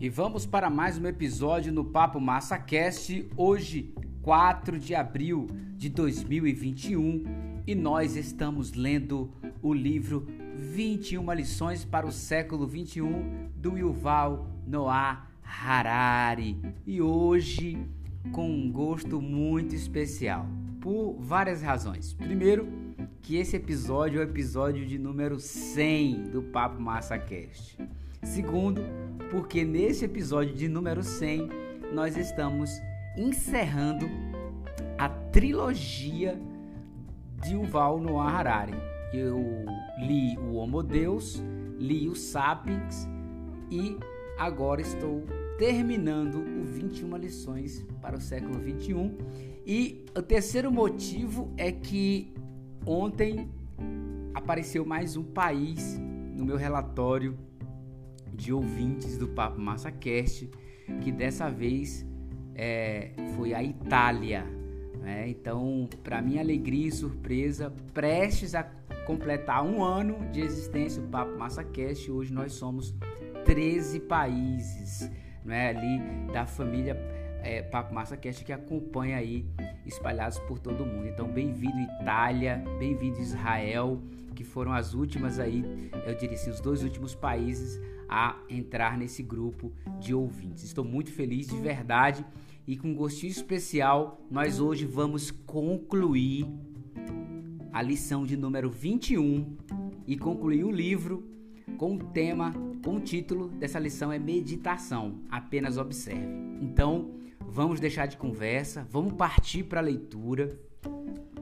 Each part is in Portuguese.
E vamos para mais um episódio no Papo Massa Cast, hoje, 4 de abril de 2021, e nós estamos lendo o livro 21 lições para o século 21 do Yuval Noah Harari. E hoje com um gosto muito especial, por várias razões. Primeiro, que esse episódio é o episódio de número 100 do Papo Massa Cast. Segundo, porque nesse episódio de número 100 nós estamos encerrando a trilogia de Yuval Noah Harari. Eu li o Homo Deus, li o Sapiens e agora estou terminando o 21 lições para o século 21. E o terceiro motivo é que ontem apareceu mais um país no meu relatório de ouvintes do Papo Massa Cast, que dessa vez é, foi a Itália. Né? Então, para minha alegria e surpresa, prestes a completar um ano de existência do Papo Massa Cast, hoje nós somos 13 países né, ali da família é, Papo Massa Cast que acompanha aí espalhados por todo o mundo. Então, bem-vindo Itália, bem-vindo Israel, que foram as últimas aí, eu diria assim, os dois últimos países a entrar nesse grupo de ouvintes. Estou muito feliz de verdade e com um gostinho especial, nós hoje vamos concluir a lição de número 21 e concluir o livro com o tema, com o título dessa lição é meditação, apenas observe. Então, vamos deixar de conversa, vamos partir para a leitura,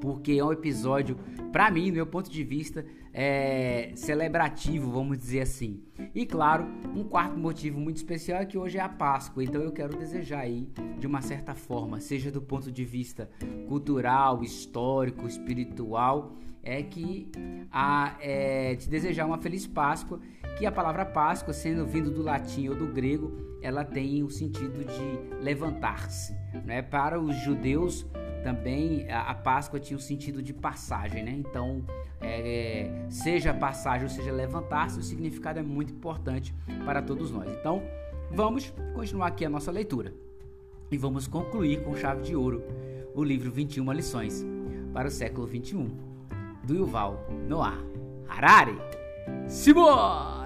porque é um episódio, para mim, do meu ponto de vista, é, celebrativo, vamos dizer assim. E claro, um quarto motivo muito especial é que hoje é a Páscoa, então eu quero desejar aí, de uma certa forma, seja do ponto de vista cultural, histórico, espiritual, é que a, é, te desejar uma feliz Páscoa, que a palavra Páscoa, sendo vindo do latim ou do grego, ela tem o sentido de levantar-se. Né? Para os judeus, também a, Páscoa tinha o sentido de passagem, né? Então, é, seja passagem ou seja levantar-se, o significado é muito importante para todos nós. Então, vamos continuar aqui a nossa leitura e vamos concluir com chave de ouro o livro 21 lições para o século 21 do Yuval Noah Harari. Simbora!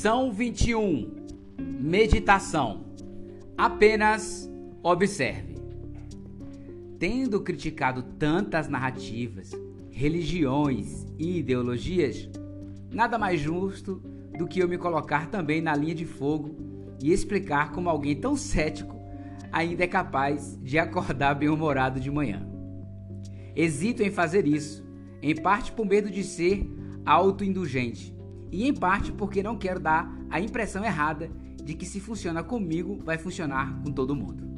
Lição 21 Meditação Apenas observe. Tendo criticado tantas narrativas, religiões e ideologias, Nada mais justo do que eu me colocar também na linha de fogo e explicar como alguém tão cético ainda é capaz de acordar bem-humorado de manhã. Hesito em fazer isso, em parte por medo de ser autoindulgente e em parte porque não quero dar a impressão errada de que se funciona comigo, vai funcionar com todo mundo.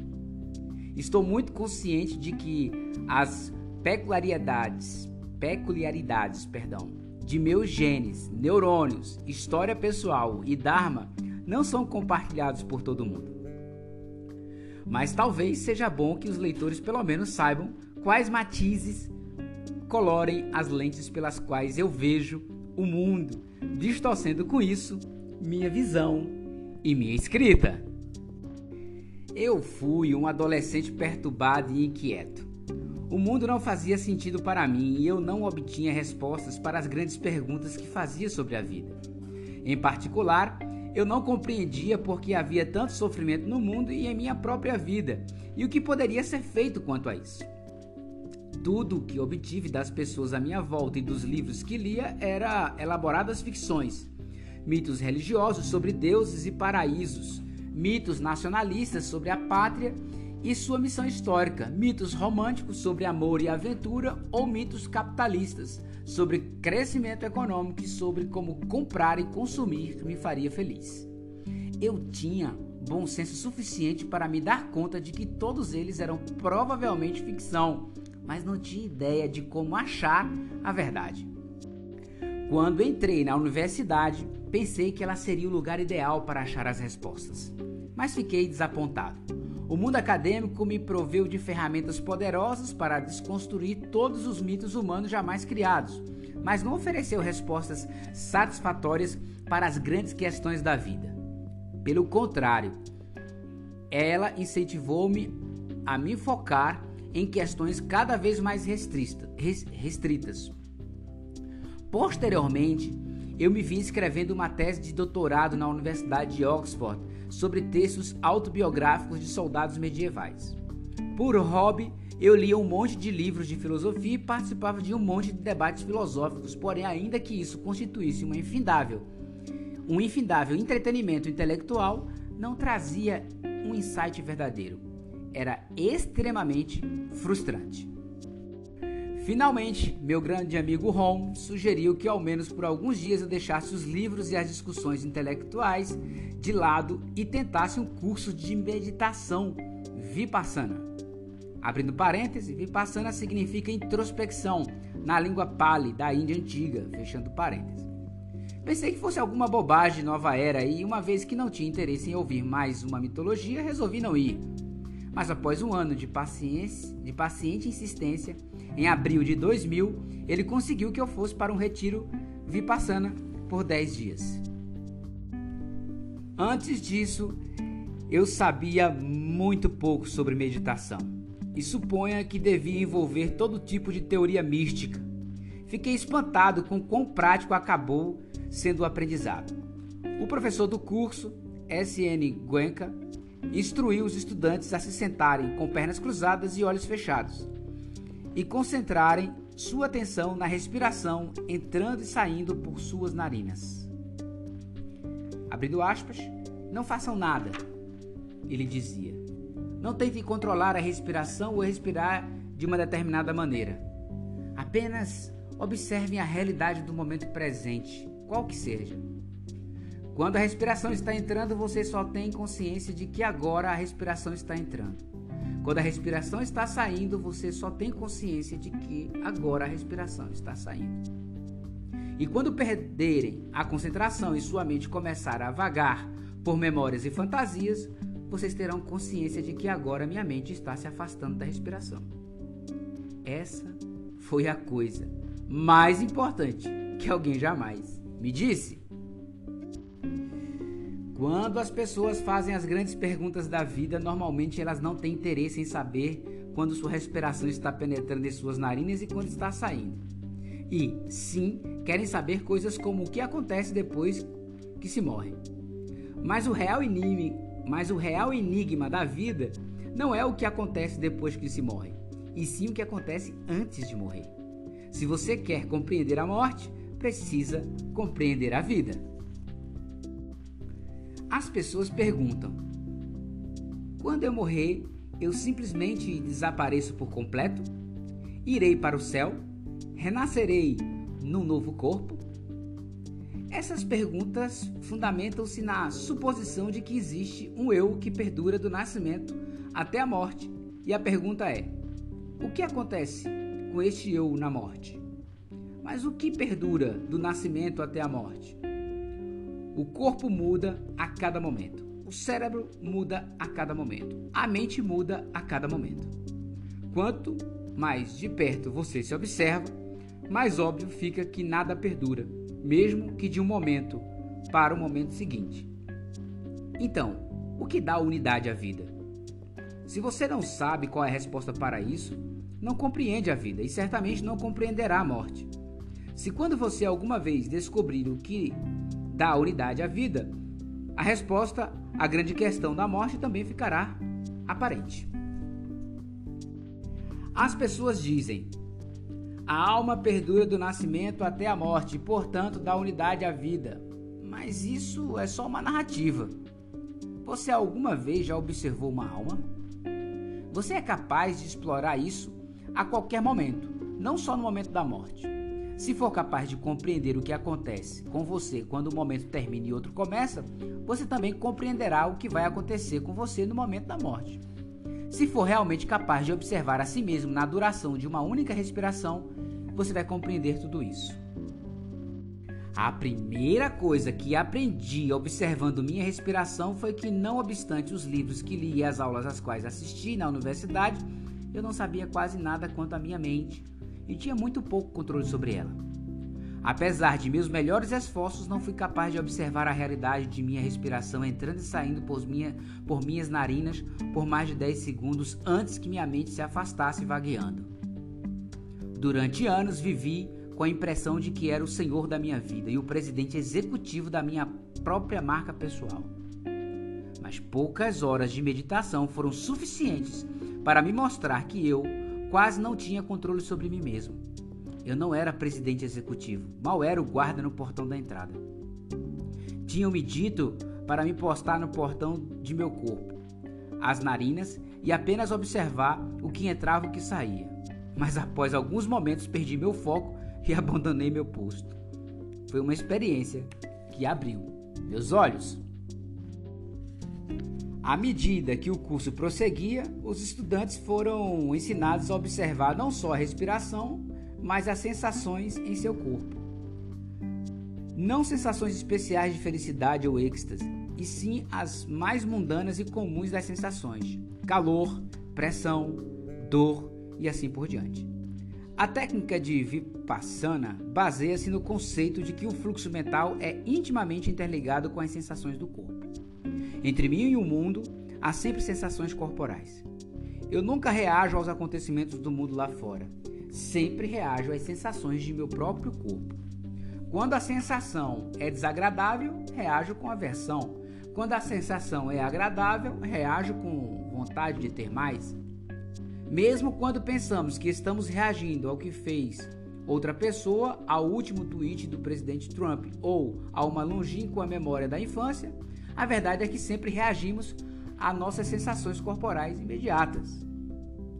Estou muito consciente de que as peculiaridades, peculiaridades, perdão, de meus genes, neurônios, história pessoal e Dharma não são compartilhados por todo mundo. Mas talvez seja bom que os leitores pelo menos saibam quais matizes colorem as lentes pelas quais eu vejo o mundo, distorcendo com isso minha visão e minha escrita. Eu fui um adolescente perturbado e inquieto. O mundo não fazia sentido para mim e eu não obtinha respostas para as grandes perguntas que fazia sobre a vida. Em particular, eu não compreendia por que havia tanto sofrimento no mundo e em minha própria vida e o que poderia ser feito quanto a isso. Tudo o que obtive das pessoas à minha volta e dos livros que lia era elaboradas ficções, mitos religiosos sobre deuses e paraísos, mitos nacionalistas sobre a pátria e sua missão histórica, mitos românticos sobre amor e aventura ou mitos capitalistas sobre crescimento econômico e sobre como comprar e consumir me faria feliz. Eu tinha bom senso suficiente para me dar conta de que todos eles eram provavelmente ficção, mas não tinha ideia de como achar a verdade. Quando entrei na universidade, pensei que ela seria o lugar ideal para achar as respostas, mas fiquei desapontado. O mundo acadêmico me proveu de ferramentas poderosas para desconstruir todos os mitos humanos jamais criados, mas não ofereceu respostas satisfatórias para as grandes questões da vida. Pelo contrário, ela incentivou-me a me focar em questões cada vez mais restritas. Posteriormente, eu me vi escrevendo uma tese de doutorado na Universidade de Oxford sobre textos autobiográficos de soldados medievais. Por hobby, eu lia um monte de livros de filosofia e participava de um monte de debates filosóficos, porém, ainda que isso constituísse uma infindável, um infindável entretenimento intelectual, não trazia um insight verdadeiro. Era extremamente frustrante. Finalmente, meu grande amigo Ron sugeriu que ao menos por alguns dias eu deixasse os livros e as discussões intelectuais de lado e tentasse um curso de meditação Vipassana. Abrindo parênteses, Vipassana significa introspecção na língua Pali da Índia antiga, fechando parênteses. Pensei que fosse alguma bobagem nova era e, uma vez que não tinha interesse em ouvir mais uma mitologia, resolvi não ir. Mas após um ano de, paciência, de paciente insistência, em abril de 2000, ele conseguiu que eu fosse para um retiro vipassana por 10 dias. Antes disso, eu sabia muito pouco sobre meditação e suponha que devia envolver todo tipo de teoria mística. Fiquei espantado com quão prático acabou sendo o aprendizado. O professor do curso, S.N. Guenca, instruiu os estudantes a se sentarem com pernas cruzadas e olhos fechados e concentrarem sua atenção na respiração entrando e saindo por suas narinas. Abrindo aspas, não façam nada, ele dizia. Não tentem controlar a respiração ou respirar de uma determinada maneira. Apenas observem a realidade do momento presente, qual que seja. Quando a respiração está entrando, você só tem consciência de que agora a respiração está entrando. Quando a respiração está saindo, você só tem consciência de que agora a respiração está saindo. E quando perderem a concentração e sua mente começar a vagar por memórias e fantasias, vocês terão consciência de que agora minha mente está se afastando da respiração. Essa foi a coisa mais importante que alguém jamais me disse. Quando as pessoas fazem as grandes perguntas da vida, normalmente elas não têm interesse em saber quando sua respiração está penetrando em suas narinas e quando está saindo. E, sim, querem saber coisas como o que acontece depois que se morre. Mas o real enigma, mas o real enigma da vida não é o que acontece depois que se morre, e sim o que acontece antes de morrer. Se você quer compreender a morte, precisa compreender a vida. As pessoas perguntam: quando eu morrer, eu simplesmente desapareço por completo? Irei para o céu? Renascerei num novo corpo? Essas perguntas fundamentam-se na suposição de que existe um eu que perdura do nascimento até a morte. E a pergunta é: o que acontece com este eu na morte? Mas o que perdura do nascimento até a morte? O corpo muda a cada momento. O cérebro muda a cada momento. A mente muda a cada momento. Quanto mais de perto você se observa, mais óbvio fica que nada perdura, mesmo que de um momento para o momento seguinte. Então, o que dá unidade à vida? Se você não sabe qual é a resposta para isso, não compreende a vida e certamente não compreenderá a morte. Se quando você alguma vez descobrir o que dá unidade à vida, a resposta à grande questão da morte também ficará aparente. As pessoas dizem: a alma perdura do nascimento até a morte, e, portanto, dá unidade à vida. Mas isso é só uma narrativa. Você alguma vez já observou uma alma? Você é capaz de explorar isso a qualquer momento, não só no momento da morte. Se for capaz de compreender o que acontece com você quando o momento termina e outro começa, você também compreenderá o que vai acontecer com você no momento da morte. Se for realmente capaz de observar a si mesmo na duração de uma única respiração, você vai compreender tudo isso. A primeira coisa que aprendi observando minha respiração foi que, não obstante os livros que li e as aulas às quais assisti na universidade, eu não sabia quase nada quanto à minha mente e tinha muito pouco controle sobre ela. Apesar de meus melhores esforços, não fui capaz de observar a realidade de minha respiração entrando e saindo por, minha, por minhas narinas por mais de 10 segundos antes que minha mente se afastasse vagueando. Durante anos vivi com a impressão de que era o senhor da minha vida e o presidente executivo da minha própria marca pessoal. Mas poucas horas de meditação foram suficientes para me mostrar que eu quase não tinha controle sobre mim mesmo. Eu não era presidente executivo, mal era o guarda no portão da entrada. Tinham me dito para me postar no portão de meu corpo, as narinas e apenas observar o que entrava e o que saía. Mas após alguns momentos perdi meu foco e abandonei meu posto. Foi uma experiência que abriu meus olhos. À medida que o curso prosseguia, os estudantes foram ensinados a observar não só a respiração, mas as sensações em seu corpo. Não sensações especiais de felicidade ou êxtase, e sim as mais mundanas e comuns das sensações: calor, pressão, dor e assim por diante. A técnica de Vipassana baseia-se no conceito de que o fluxo mental é intimamente interligado com as sensações do corpo. Entre mim e o mundo há sempre sensações corporais. Eu nunca reajo aos acontecimentos do mundo lá fora. Sempre reajo às sensações de meu próprio corpo. Quando a sensação é desagradável, reajo com aversão. Quando a sensação é agradável, reajo com vontade de ter mais. Mesmo quando pensamos que estamos reagindo ao que fez outra pessoa, ao último tweet do presidente Trump ou a uma longínqua memória da infância, a verdade é que sempre reagimos a nossas sensações corporais imediatas.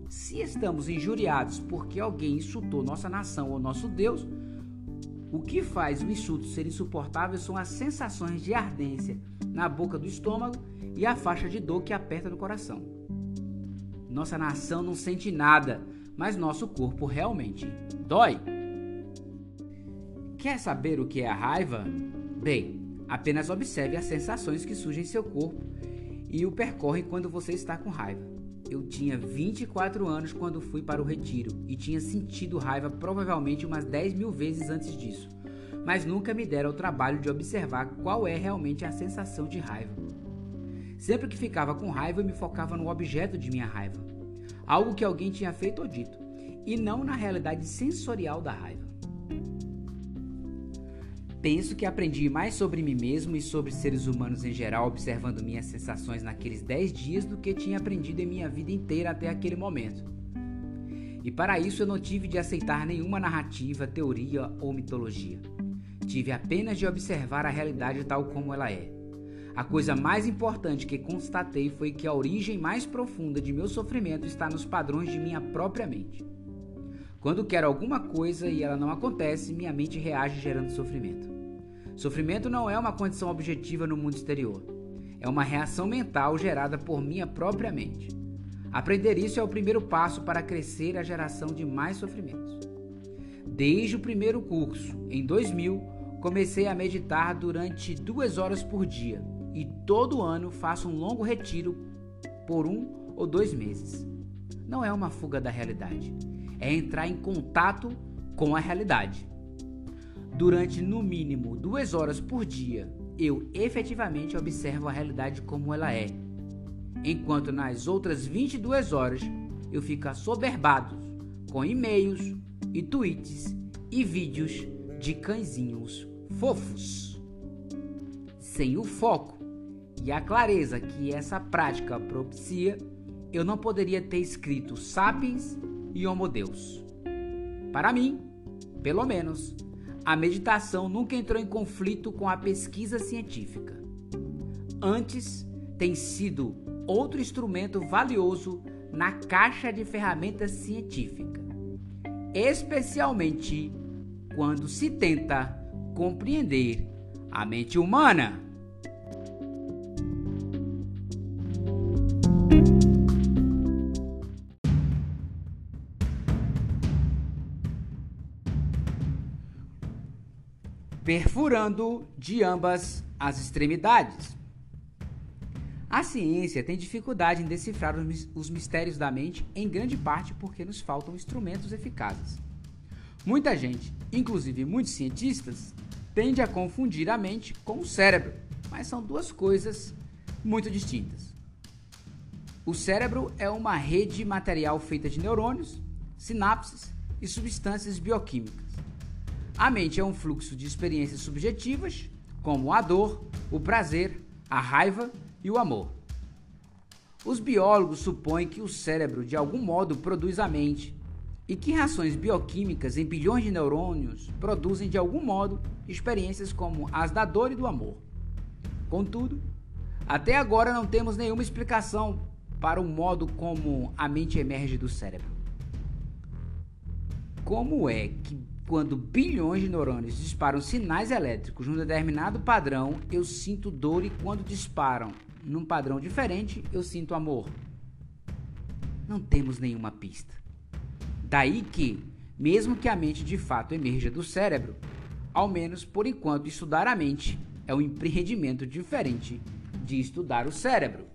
Se estamos injuriados porque alguém insultou nossa nação ou nosso Deus, o que faz o insulto ser insuportável são as sensações de ardência na boca do estômago e a faixa de dor que aperta no coração. Nossa nação não sente nada, mas nosso corpo realmente dói. Quer saber o que é a raiva? Bem, apenas observe as sensações que surgem em seu corpo e o percorre quando você está com raiva. Eu tinha 24 anos quando fui para o retiro e tinha sentido raiva provavelmente umas 10 mil vezes antes disso, mas nunca me deram o trabalho de observar qual é realmente a sensação de raiva. Sempre que ficava com raiva, eu me focava no objeto de minha raiva, algo que alguém tinha feito ou dito, e não na realidade sensorial da raiva. Penso que aprendi mais sobre mim mesmo e sobre seres humanos em geral observando minhas sensações naqueles 10 dias do que tinha aprendido em minha vida inteira até aquele momento. E para isso eu não tive de aceitar nenhuma narrativa, teoria ou mitologia. Tive apenas de observar a realidade tal como ela é. A coisa mais importante que constatei foi que a origem mais profunda de meu sofrimento está nos padrões de minha própria mente. Quando quero alguma coisa e ela não acontece, minha mente reage gerando sofrimento. Sofrimento não é uma condição objetiva no mundo exterior. É uma reação mental gerada por minha própria mente. Aprender isso é o primeiro passo para crescer a geração de mais sofrimentos. Desde o primeiro curso, em 2000, comecei a meditar durante duas horas por dia e todo ano faço um longo retiro por um ou dois meses. Não é uma fuga da realidade, é entrar em contato com a realidade. Durante no mínimo duas horas por dia, eu efetivamente observo a realidade como ela é, enquanto nas outras 22 horas eu fico assoberbado com e-mails e tweets e vídeos de cãezinhos fofos. Sem o foco e a clareza que essa prática propicia, eu não poderia ter escrito Sapiens e Homo Deus. Para mim, pelo menos, a meditação nunca entrou em conflito com a pesquisa científica. Antes, tem sido outro instrumento valioso na caixa de ferramentas científica, especialmente quando se tenta compreender a mente humana. Perfurando de ambas as extremidades. A ciência tem dificuldade em decifrar os mistérios da mente, em grande parte porque nos faltam instrumentos eficazes. Muita gente, inclusive muitos cientistas, tende a confundir a mente com o cérebro, mas são duas coisas muito distintas. O cérebro é uma rede material feita de neurônios, sinapses e substâncias bioquímicas. A mente é um fluxo de experiências subjetivas, como a dor, o prazer, a raiva e o amor. Os biólogos supõem que o cérebro de algum modo produz a mente e que reações bioquímicas em bilhões de neurônios produzem de algum modo experiências como as da dor e do amor. Contudo, até agora não temos nenhuma explicação para o modo como a mente emerge do cérebro. Como é que quando bilhões de neurônios disparam sinais elétricos num determinado padrão, eu sinto dor e quando disparam num padrão diferente, eu sinto amor. Não temos nenhuma pista. Daí que, mesmo que a mente de fato emerja do cérebro, ao menos por enquanto estudar a mente é um empreendimento diferente de estudar o cérebro.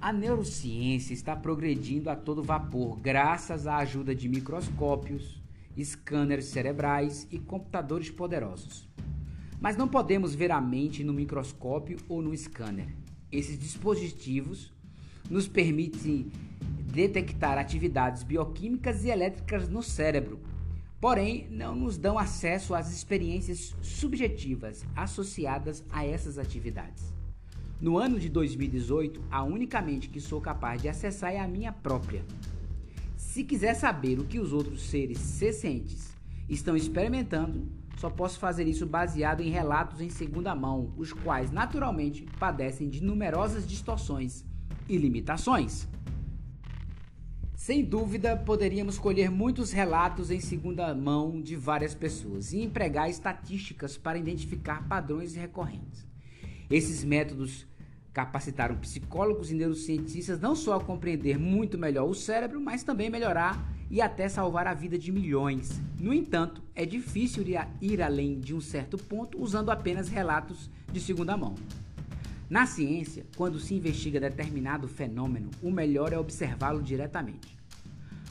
A neurociência está progredindo a todo vapor graças à ajuda de microscópios, scanners cerebrais e computadores poderosos. Mas não podemos ver a mente no microscópio ou no scanner. Esses dispositivos nos permitem detectar atividades bioquímicas e elétricas no cérebro, porém não nos dão acesso às experiências subjetivas associadas a essas atividades. No ano de 2018, a única mente que sou capaz de acessar é a minha própria. Se quiser saber o que os outros seres sencientes estão experimentando, só posso fazer isso baseado em relatos em segunda mão, os quais naturalmente padecem de numerosas distorções e limitações. Sem dúvida, poderíamos colher muitos relatos em segunda mão de várias pessoas e empregar estatísticas para identificar padrões recorrentes. Esses métodos capacitaram psicólogos e neurocientistas não só a compreender muito melhor o cérebro, mas também melhorar e até salvar a vida de milhões. No entanto, é difícil ir além de um certo ponto usando apenas relatos de segunda mão. Na ciência, quando se investiga determinado fenômeno, o melhor é observá-lo diretamente.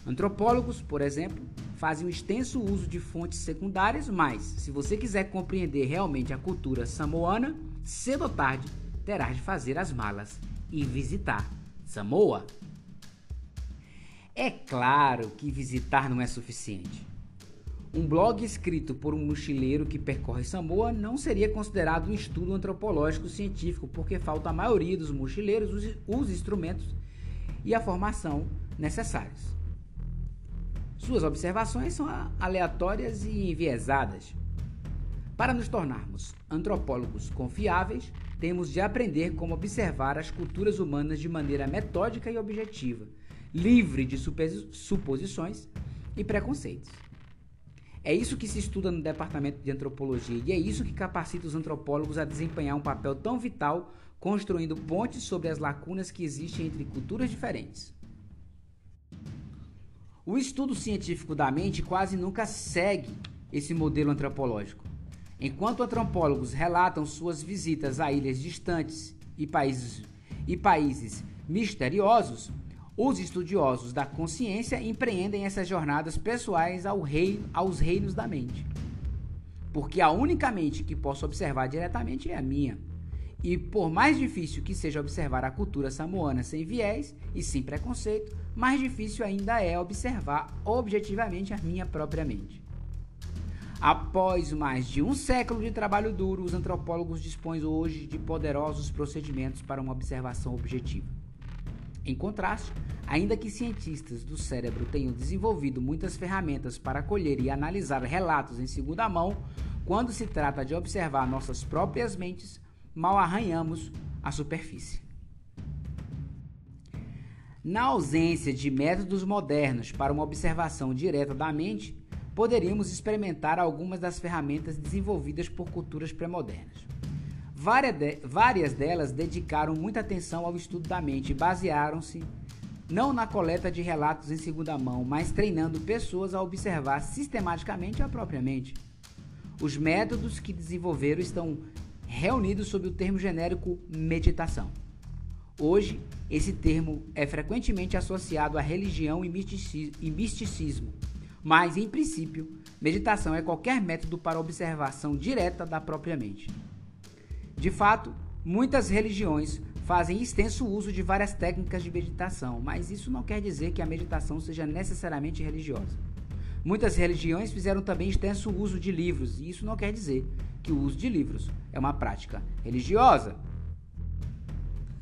Antropólogos, por exemplo, fazem um extenso uso de fontes secundárias, mas se você quiser compreender realmente a cultura samoana, cedo ou tarde terás de fazer as malas e visitar Samoa. É claro que visitar não é suficiente. Um blog escrito por um mochileiro que percorre Samoa não seria considerado um estudo antropológico científico, porque falta a maioria dos mochileiros os, os instrumentos e a formação necessários. Suas observações são aleatórias e enviesadas. Para nos tornarmos antropólogos confiáveis, temos de aprender como observar as culturas humanas de maneira metódica e objetiva livre de suposições e preconceitos. É isso que se estuda no departamento de antropologia e é isso que capacita os antropólogos a desempenhar um papel tão vital, construindo pontes sobre as lacunas que existem entre culturas diferentes. O estudo científico da mente quase nunca segue esse modelo antropológico. Enquanto antropólogos relatam suas visitas a ilhas distantes e países, e países misteriosos, os estudiosos da consciência empreendem essas jornadas pessoais ao reino, aos reinos da mente. Porque a única mente que posso observar diretamente é a minha. E por mais difícil que seja observar a cultura samoana sem viés e sem preconceito, mais difícil ainda é observar objetivamente a minha própria mente. Após mais de um século de trabalho duro, os antropólogos dispõem hoje de poderosos procedimentos para uma observação objetiva. Em contraste, ainda que cientistas do cérebro tenham desenvolvido muitas ferramentas para colher e analisar relatos em segunda mão, quando se trata de observar nossas próprias mentes, mal arranhamos a superfície. Na ausência de métodos modernos para uma observação direta da mente, poderíamos experimentar algumas das ferramentas desenvolvidas por culturas pré-modernas. Várias delas dedicaram muita atenção ao estudo da mente e basearam-se não na coleta de relatos em segunda mão, mas treinando pessoas a observar sistematicamente a própria mente. Os métodos que desenvolveram estão reunidos sob o termo genérico meditação. Hoje, esse termo é frequentemente associado à religião e misticismo, mas, em princípio, meditação é qualquer método para observação direta da própria mente. De fato, muitas religiões fazem extenso uso de várias técnicas de meditação, mas isso não quer dizer que a meditação seja necessariamente religiosa. Muitas religiões fizeram também extenso uso de livros, e isso não quer dizer que o uso de livros é uma prática religiosa.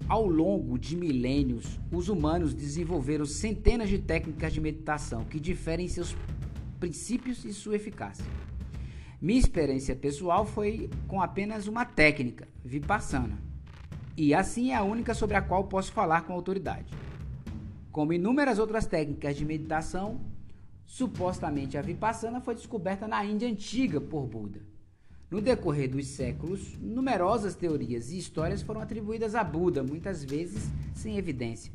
Ao longo de milênios, os humanos desenvolveram centenas de técnicas de meditação que diferem em seus princípios e sua eficácia. Minha experiência pessoal foi com apenas uma técnica, Vipassana, e assim é a única sobre a qual posso falar com autoridade. Como inúmeras outras técnicas de meditação, supostamente a Vipassana foi descoberta na Índia antiga por Buda. No decorrer dos séculos, numerosas teorias e histórias foram atribuídas a Buda, muitas vezes sem evidência.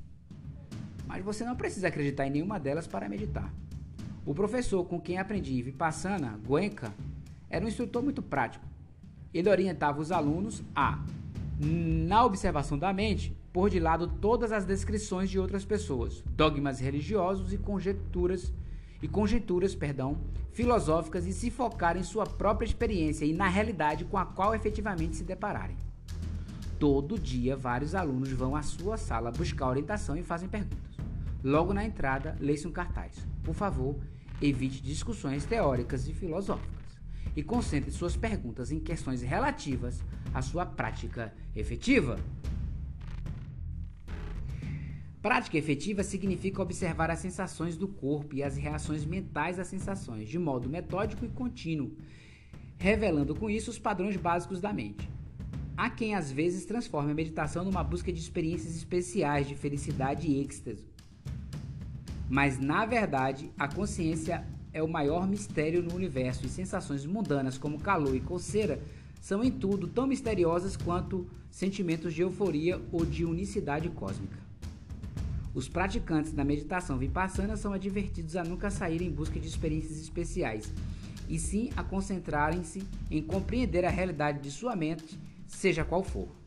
Mas você não precisa acreditar em nenhuma delas para meditar. O professor com quem aprendi Vipassana, Goenka, era um instrutor muito prático. Ele orientava os alunos a, na observação da mente, pôr de lado todas as descrições de outras pessoas, dogmas religiosos e conjecturas e conjecturas, perdão, filosóficas e se focar em sua própria experiência e na realidade com a qual efetivamente se depararem. Todo dia, vários alunos vão à sua sala buscar orientação e fazem perguntas. Logo na entrada, lê-se um cartaz. Por favor, evite discussões teóricas e filosóficas e concentre suas perguntas em questões relativas à sua prática efetiva. Prática efetiva significa observar as sensações do corpo e as reações mentais às sensações, de modo metódico e contínuo, revelando com isso os padrões básicos da mente. Há quem às vezes transforme a meditação numa busca de experiências especiais de felicidade e êxtase. Mas na verdade, a consciência é o maior mistério no universo e sensações mundanas como calor e coceira são em tudo tão misteriosas quanto sentimentos de euforia ou de unicidade cósmica. Os praticantes da meditação vipassana são advertidos a nunca sair em busca de experiências especiais, e sim a concentrarem-se em compreender a realidade de sua mente, seja qual for.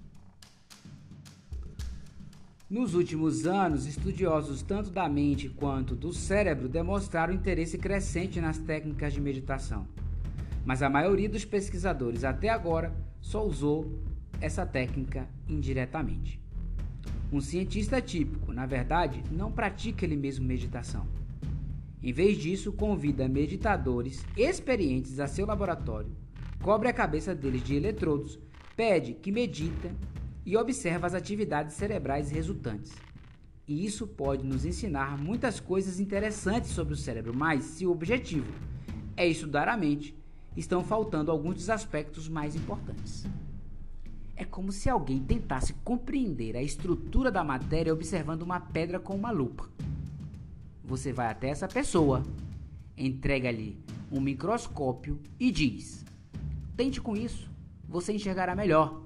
Nos últimos anos, estudiosos tanto da mente quanto do cérebro demonstraram interesse crescente nas técnicas de meditação. Mas a maioria dos pesquisadores até agora só usou essa técnica indiretamente. Um cientista típico, na verdade, não pratica ele mesmo meditação. Em vez disso, convida meditadores experientes a seu laboratório, cobre a cabeça deles de eletrodos, pede que meditem e observa as atividades cerebrais resultantes. E isso pode nos ensinar muitas coisas interessantes sobre o cérebro, mas se o objetivo é estudar a mente, estão faltando alguns dos aspectos mais importantes. É como se alguém tentasse compreender a estrutura da matéria observando uma pedra com uma lupa. Você vai até essa pessoa, entrega-lhe um microscópio e diz: Tente com isso, você enxergará melhor.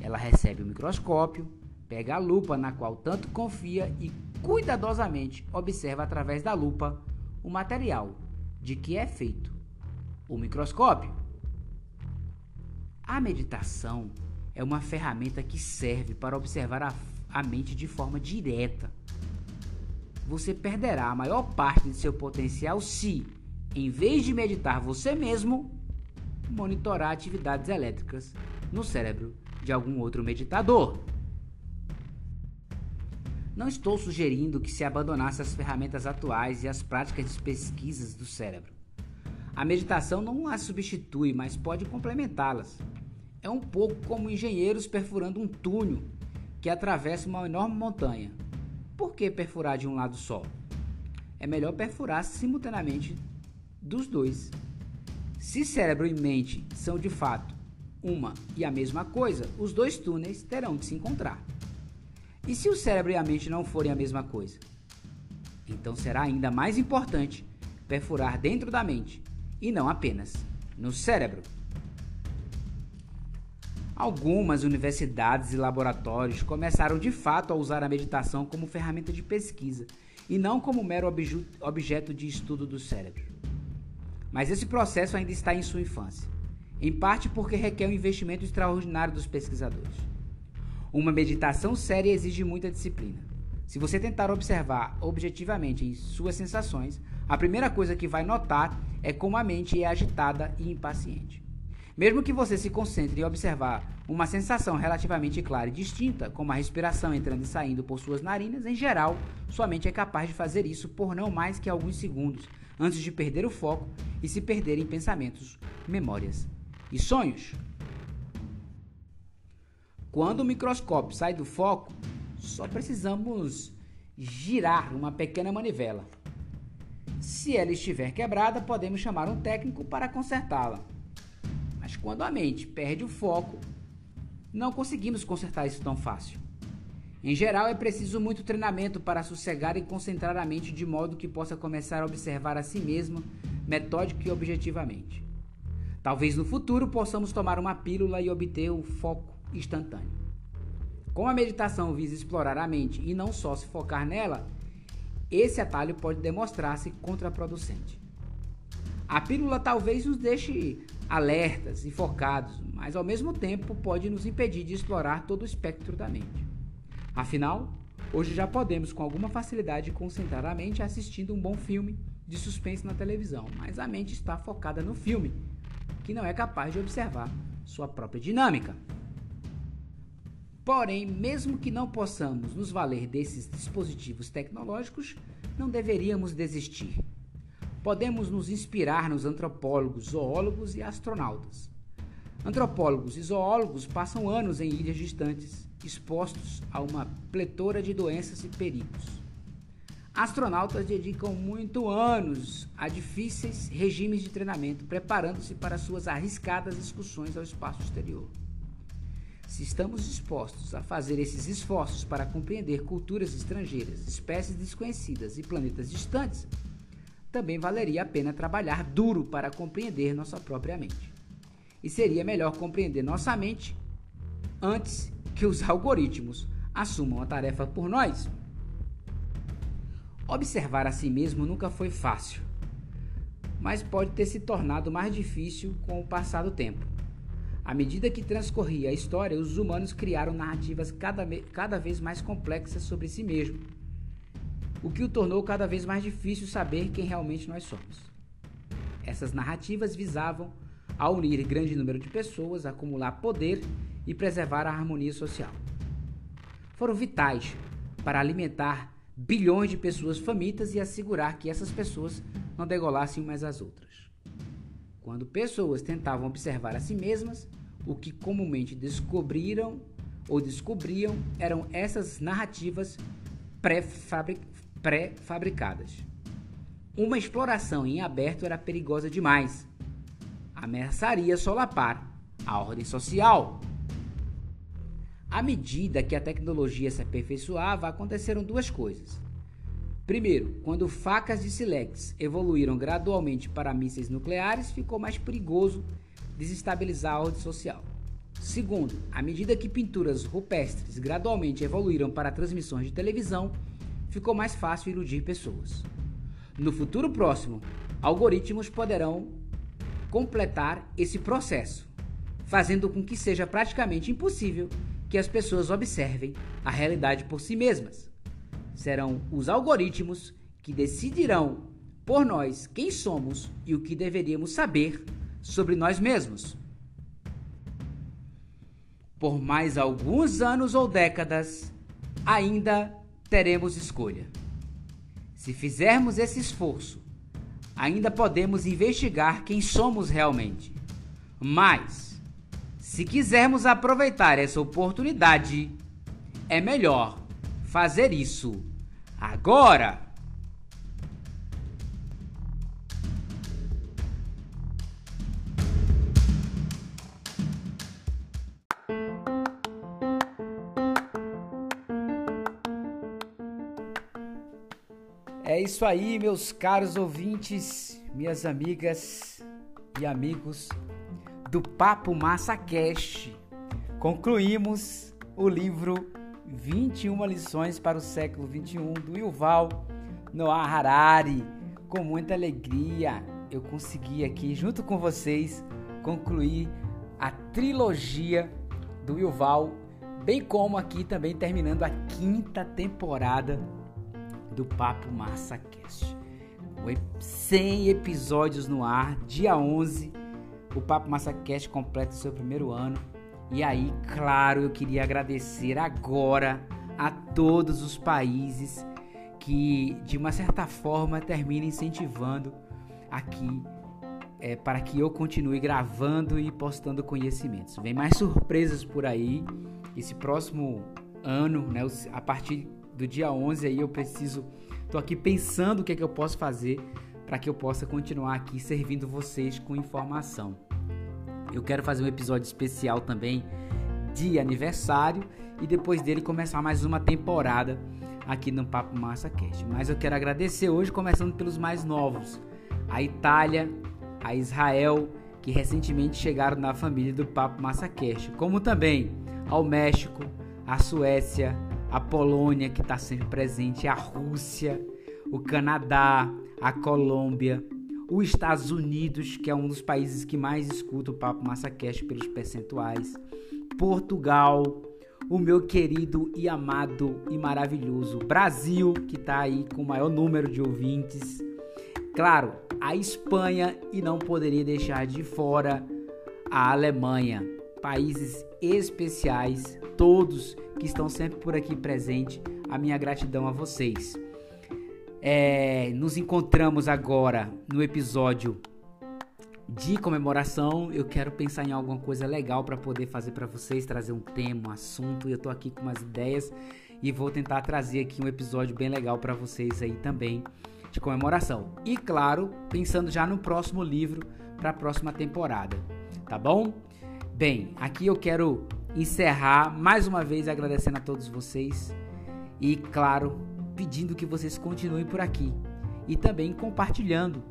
Ela recebe o microscópio, pega a lupa na qual tanto confia e cuidadosamente observa através da lupa o material de que é feito o microscópio. A meditação é uma ferramenta que serve para observar a, a mente de forma direta. Você perderá a maior parte de seu potencial se, em vez de meditar você mesmo, monitorar atividades elétricas no cérebro de algum outro meditador. Não estou sugerindo que se abandonasse as ferramentas atuais e as práticas de pesquisas do cérebro. A meditação não as substitui, mas pode complementá-las. É um pouco como engenheiros perfurando um túnel que atravessa uma enorme montanha. Por que perfurar de um lado só? É melhor perfurar simultaneamente dos dois. Se cérebro e mente são de fato uma e a mesma coisa, os dois túneis terão de se encontrar. E se o cérebro e a mente não forem a mesma coisa? Então será ainda mais importante perfurar dentro da mente e não apenas no cérebro. Algumas universidades e laboratórios começaram de fato a usar a meditação como ferramenta de pesquisa e não como mero objeto de estudo do cérebro. Mas esse processo ainda está em sua infância, em parte porque requer um investimento extraordinário dos pesquisadores. Uma meditação séria exige muita disciplina. Se você tentar observar objetivamente suas sensações, a primeira coisa que vai notar é como a mente é agitada e impaciente. Mesmo que você se concentre em observar uma sensação relativamente clara e distinta, como a respiração entrando e saindo por suas narinas, em geral, sua mente é capaz de fazer isso por não mais que alguns segundos, antes de perder o foco e se perder em pensamentos, memórias e sonhos. Quando o microscópio sai do foco, só precisamos girar uma pequena manivela. Se ela estiver quebrada, podemos chamar um técnico para consertá-la. Mas quando a mente perde o foco, não conseguimos consertar isso tão fácil. Em geral, é preciso muito treinamento para sossegar e concentrar a mente de modo que possa começar a observar a si mesma metódica e objetivamente. Talvez no futuro possamos tomar uma pílula e obter o foco instantâneo. Como a meditação visa explorar a mente e não só se focar nela, esse atalho pode demonstrar-se contraproducente. A pílula talvez nos deixe alertas e focados, mas ao mesmo tempo pode nos impedir de explorar todo o espectro da mente. Afinal, hoje já podemos com alguma facilidade concentrar a mente assistindo um bom filme de suspense na televisão, mas a mente está focada no filme, que não é capaz de observar sua própria dinâmica. Porém, mesmo que não possamos nos valer desses dispositivos tecnológicos, não deveríamos desistir podemos nos inspirar nos antropólogos, zoólogos e astronautas. Antropólogos e zoólogos passam anos em ilhas distantes, expostos a uma pletora de doenças e perigos. Astronautas dedicam muito anos a difíceis regimes de treinamento, preparando-se para suas arriscadas excursões ao espaço exterior. Se estamos dispostos a fazer esses esforços para compreender culturas estrangeiras, espécies desconhecidas e planetas distantes, também valeria a pena trabalhar duro para compreender nossa própria mente. E seria melhor compreender nossa mente antes que os algoritmos assumam a tarefa por nós. Observar a si mesmo nunca foi fácil, mas pode ter se tornado mais difícil com o passar do tempo. À medida que transcorria a história, os humanos criaram narrativas cada, cada vez mais complexas sobre si mesmos o que o tornou cada vez mais difícil saber quem realmente nós somos. Essas narrativas visavam a unir grande número de pessoas, acumular poder e preservar a harmonia social. Foram vitais para alimentar bilhões de pessoas famintas e assegurar que essas pessoas não degolassem umas às outras. Quando pessoas tentavam observar a si mesmas, o que comumente descobriram ou descobriam eram essas narrativas pré-fabricadas. Uma exploração em aberto era perigosa demais. Ameaçaria solapar a ordem social. À medida que a tecnologia se aperfeiçoava, aconteceram duas coisas. Primeiro, quando facas de silex evoluíram gradualmente para mísseis nucleares, ficou mais perigoso desestabilizar a ordem social. Segundo, à medida que pinturas rupestres gradualmente evoluíram para transmissões de televisão, ficou mais fácil iludir pessoas. No futuro próximo, algoritmos poderão completar esse processo, fazendo com que seja praticamente impossível que as pessoas observem a realidade por si mesmas. Serão os algoritmos que decidirão por nós quem somos e o que deveríamos saber sobre nós mesmos. Por mais alguns anos ou décadas, ainda teremos escolha. Se fizermos esse esforço, ainda podemos investigar quem somos realmente. Mas, se quisermos aproveitar essa oportunidade, é melhor fazer isso agora. É isso aí, meus caros ouvintes, minhas amigas e amigos do Papo Massa Cast. concluímos o livro 21 lições para o século 21 do Yuval Noah Harari. Com muita alegria, eu consegui aqui junto com vocês concluir a trilogia do Yuval, bem como aqui também terminando a quinta temporada do Papo Massa Cast. 100 episódios no ar, dia 11, o Papo Massa Cast completa seu primeiro ano. E aí, claro, eu queria agradecer agora a todos os países que, de uma certa forma, terminam incentivando aqui é, para que eu continue gravando e postando conhecimentos. Vem mais surpresas por aí. Esse próximo ano, né, a partir do dia 11 aí eu preciso, tô aqui pensando o que é que eu posso fazer para que eu possa continuar aqui servindo vocês com informação. Eu quero fazer um episódio especial também de aniversário e depois dele começar mais uma temporada aqui no Papo Massa Cast. Mas eu quero agradecer hoje, começando pelos mais novos: a Itália, a Israel, que recentemente chegaram na família do Papo Massa Cast, como também ao México, a Suécia, a Polônia, que está sempre presente, a Rússia, o Canadá, a Colômbia, os Estados Unidos, que é um dos países que mais escuta o Papo Massa pelos percentuais, Portugal, o meu querido e amado e maravilhoso Brasil, que está aí com o maior número de ouvintes. Claro, a Espanha e não poderia deixar de fora a Alemanha. Países especiais, todos que estão sempre por aqui presente. A minha gratidão a vocês. É, nos encontramos agora no episódio de comemoração. Eu quero pensar em alguma coisa legal para poder fazer para vocês, trazer um tema, um assunto. Eu tô aqui com umas ideias e vou tentar trazer aqui um episódio bem legal para vocês aí também de comemoração. E claro, pensando já no próximo livro para a próxima temporada, tá bom? Bem, aqui eu quero encerrar mais uma vez agradecendo a todos vocês e claro, pedindo que vocês continuem por aqui e também compartilhando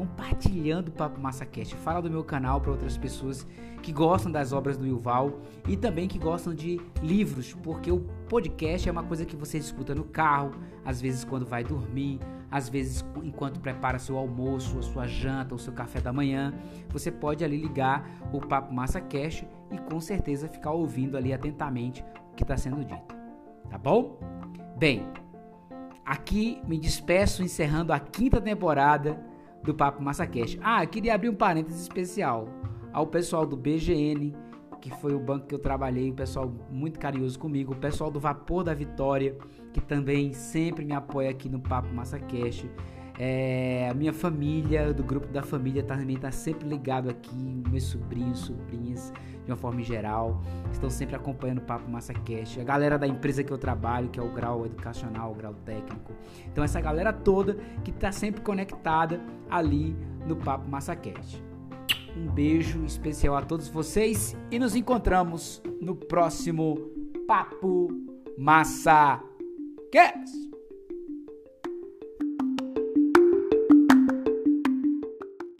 compartilhando o Papo Massa Cast. Fala do meu canal para outras pessoas que gostam das obras do Yuval e também que gostam de livros, porque o podcast é uma coisa que você escuta no carro, às vezes quando vai dormir, às vezes enquanto prepara seu almoço, a sua janta, o seu café da manhã. Você pode ali ligar o Papo Massa Cast e com certeza ficar ouvindo ali atentamente o que está sendo dito. Tá bom? Bem, aqui me despeço encerrando a quinta temporada do Papo Massacast. Ah, eu queria abrir um parênteses especial ao pessoal do BGN, que foi o banco que eu trabalhei, o pessoal muito carinhoso comigo, o pessoal do Vapor da Vitória, que também sempre me apoia aqui no Papo Massacast. É, a minha família, do grupo da família, também está sempre ligado aqui, meus sobrinhos, sobrinhas, de uma forma geral, estão sempre acompanhando o Papo Massa Cast. A galera da empresa que eu trabalho, que é o Grau Educacional, o Grau Técnico. Então, essa galera toda que está sempre conectada ali no Papo Massa Cast. Um beijo especial a todos vocês e nos encontramos no próximo Papo Massa Cast.